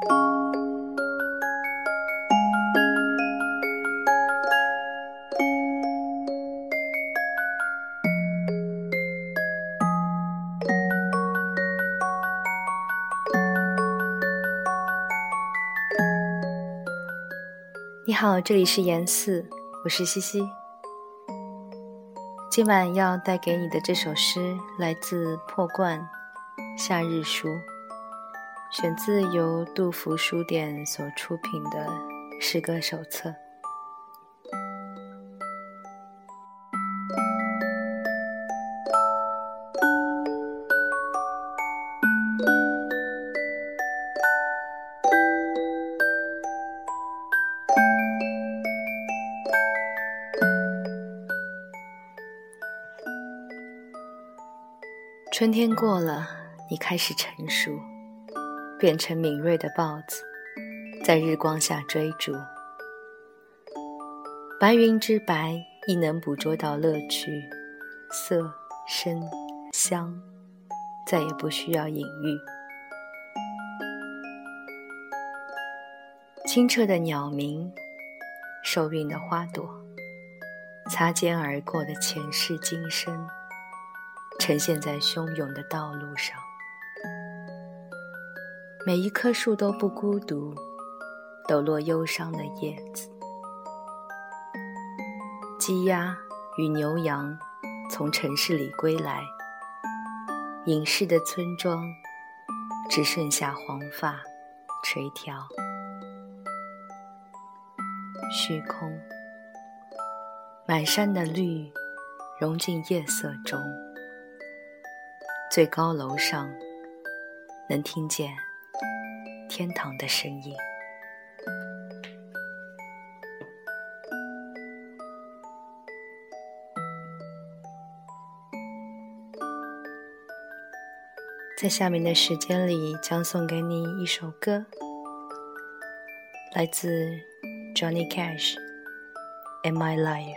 你好，这里是言四，我是西西。今晚要带给你的这首诗来自破罐《夏日书》，选自由杜甫书店所出品的诗歌手册。春天过了，你开始成熟，变成敏锐的豹子，在日光下追逐。白云之白，亦能捕捉到乐趣，色、声、香，再也不需要隐喻。清澈的鸟鸣，受孕的花朵，擦肩而过的前世今生。呈现在汹涌的道路上，每一棵树都不孤独，抖落忧伤的叶子。鸡鸭与牛羊从城市里归来，隐士的村庄只剩下黄发垂髫，虚空，满山的绿融进夜色中。最高楼上，能听见天堂的声音。在下面的时间里，将送给你一首歌，来自 Johnny Cash，《In My Life》。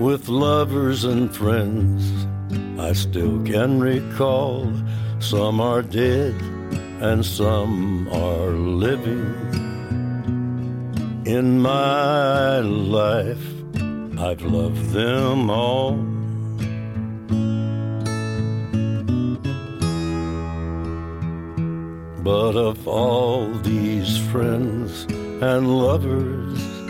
with lovers and friends. I still can recall some are dead and some are living. In my life, I've loved them all. But of all these friends and lovers,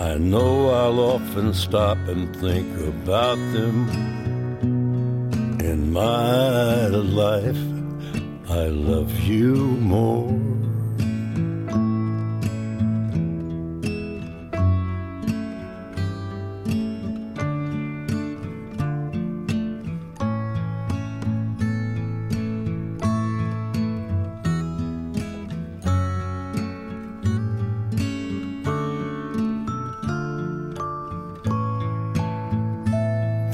I know I'll often stop and think about them. In my life, I love you more.